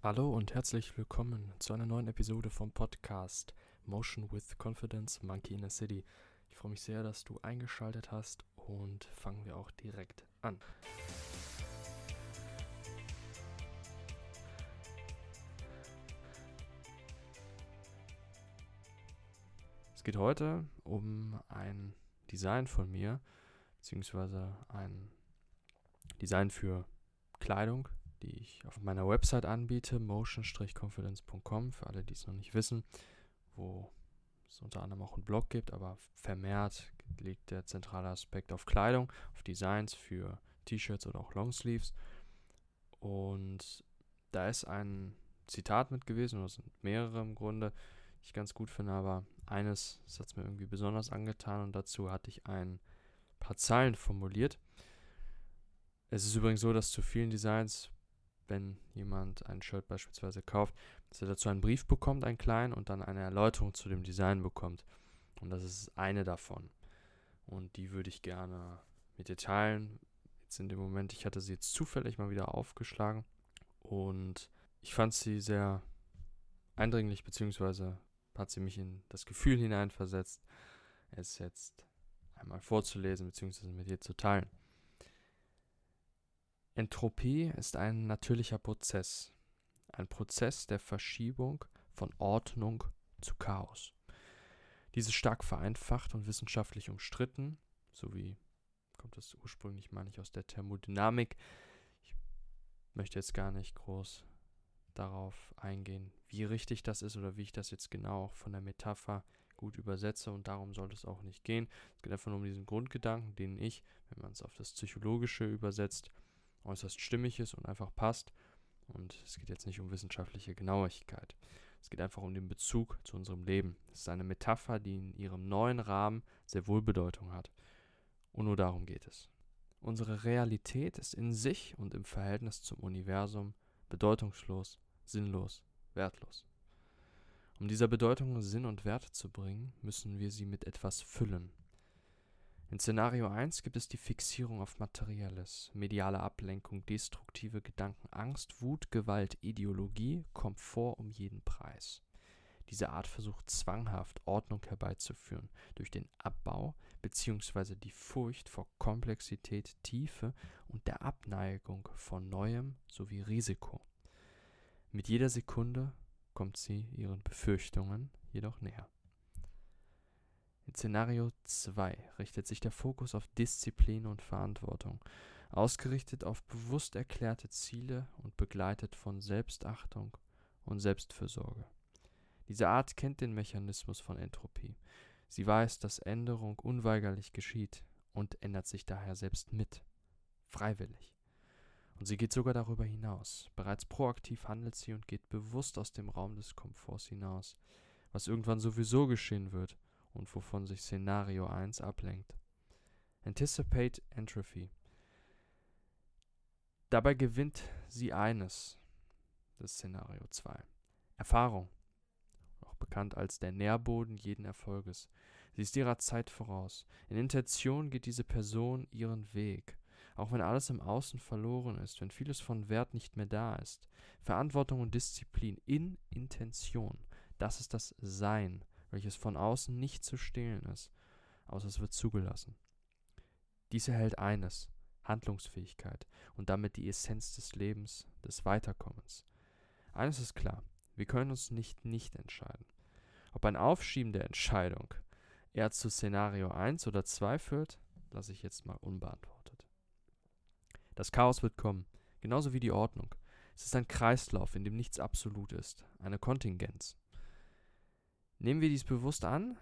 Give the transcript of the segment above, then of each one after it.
Hallo und herzlich willkommen zu einer neuen Episode vom Podcast Motion with Confidence Monkey in the City. Ich freue mich sehr, dass du eingeschaltet hast und fangen wir auch direkt an. Es geht heute um ein Design von mir, beziehungsweise ein Design für Kleidung, die ich auf meiner Website anbiete, motion-confidence.com, für alle, die es noch nicht wissen, wo es unter anderem auch einen Blog gibt, aber vermehrt liegt der zentrale Aspekt auf Kleidung, auf Designs für T-Shirts oder auch Longsleeves. Und da ist ein Zitat mit gewesen, oder sind mehrere im Grunde, die ich ganz gut finde, aber eines hat es mir irgendwie besonders angetan und dazu hatte ich ein paar Zeilen formuliert. Es ist übrigens so, dass zu vielen Designs, wenn jemand ein Shirt beispielsweise kauft, dass er dazu einen Brief bekommt, einen kleinen, und dann eine Erläuterung zu dem Design bekommt. Und das ist eine davon. Und die würde ich gerne mit dir teilen. Jetzt in dem Moment, ich hatte sie jetzt zufällig mal wieder aufgeschlagen und ich fand sie sehr eindringlich, beziehungsweise hat sie mich in das Gefühl hineinversetzt, es jetzt einmal vorzulesen, beziehungsweise mit dir zu teilen. Entropie ist ein natürlicher Prozess, ein Prozess der Verschiebung von Ordnung zu Chaos. Dies ist stark vereinfacht und wissenschaftlich umstritten, sowie kommt es ursprünglich, meine ich, aus der Thermodynamik. Ich möchte jetzt gar nicht groß darauf eingehen, wie richtig das ist oder wie ich das jetzt genau auch von der Metapher gut übersetze und darum sollte es auch nicht gehen. Es geht einfach nur um diesen Grundgedanken, den ich, wenn man es auf das Psychologische übersetzt, äußerst stimmig ist und einfach passt. Und es geht jetzt nicht um wissenschaftliche Genauigkeit. Es geht einfach um den Bezug zu unserem Leben. Es ist eine Metapher, die in ihrem neuen Rahmen sehr wohl Bedeutung hat. Und nur darum geht es. Unsere Realität ist in sich und im Verhältnis zum Universum bedeutungslos, sinnlos, wertlos. Um dieser Bedeutung Sinn und Wert zu bringen, müssen wir sie mit etwas füllen. In Szenario 1 gibt es die Fixierung auf Materielles, mediale Ablenkung, destruktive Gedanken, Angst, Wut, Gewalt, Ideologie, Komfort um jeden Preis. Diese Art versucht zwanghaft Ordnung herbeizuführen durch den Abbau bzw. die Furcht vor Komplexität, Tiefe und der Abneigung von Neuem sowie Risiko. Mit jeder Sekunde kommt sie ihren Befürchtungen jedoch näher. In Szenario 2 richtet sich der Fokus auf Disziplin und Verantwortung, ausgerichtet auf bewusst erklärte Ziele und begleitet von Selbstachtung und Selbstfürsorge. Diese Art kennt den Mechanismus von Entropie. Sie weiß, dass Änderung unweigerlich geschieht und ändert sich daher selbst mit, freiwillig. Und sie geht sogar darüber hinaus. Bereits proaktiv handelt sie und geht bewusst aus dem Raum des Komforts hinaus, was irgendwann sowieso geschehen wird und wovon sich Szenario 1 ablenkt. Anticipate Entropy. Dabei gewinnt sie eines, das Szenario 2. Erfahrung, auch bekannt als der Nährboden jeden Erfolges. Sie ist ihrer Zeit voraus. In Intention geht diese Person ihren Weg, auch wenn alles im Außen verloren ist, wenn vieles von Wert nicht mehr da ist. Verantwortung und Disziplin in Intention, das ist das Sein, welches von außen nicht zu stehlen ist, außer es wird zugelassen. Dies erhält eines, Handlungsfähigkeit und damit die Essenz des Lebens, des Weiterkommens. Eines ist klar, wir können uns nicht nicht entscheiden. Ob ein Aufschieben der Entscheidung eher zu Szenario 1 oder 2 führt, lasse ich jetzt mal unbeantwortet. Das Chaos wird kommen, genauso wie die Ordnung. Es ist ein Kreislauf, in dem nichts absolut ist, eine Kontingenz. Nehmen wir dies bewusst an,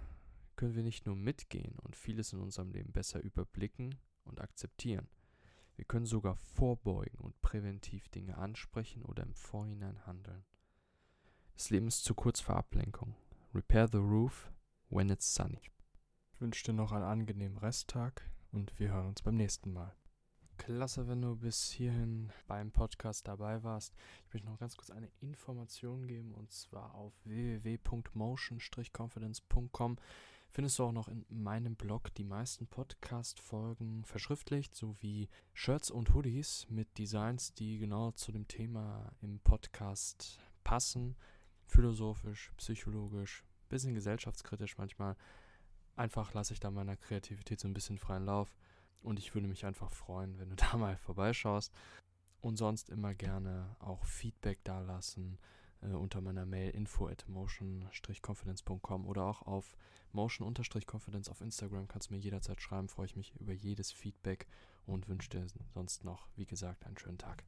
können wir nicht nur mitgehen und vieles in unserem Leben besser überblicken und akzeptieren. Wir können sogar vorbeugen und präventiv Dinge ansprechen oder im Vorhinein handeln. Das Leben ist zu kurz für Ablenkung. Repair the roof when it's sunny. Ich wünsche dir noch einen angenehmen Resttag und wir hören uns beim nächsten Mal. Klasse, wenn du bis hierhin beim Podcast dabei warst. Ich möchte noch ganz kurz eine Information geben und zwar auf www.motion-confidence.com findest du auch noch in meinem Blog die meisten Podcast-Folgen verschriftlicht, sowie Shirts und Hoodies mit Designs, die genau zu dem Thema im Podcast passen. Philosophisch, psychologisch, bisschen gesellschaftskritisch manchmal. Einfach lasse ich da meiner Kreativität so ein bisschen freien Lauf. Und ich würde mich einfach freuen, wenn du da mal vorbeischaust. Und sonst immer gerne auch Feedback dalassen äh, unter meiner Mail info at motion-confidence.com oder auch auf motion-confidence auf Instagram kannst du mir jederzeit schreiben. Freue ich mich über jedes Feedback und wünsche dir sonst noch, wie gesagt, einen schönen Tag.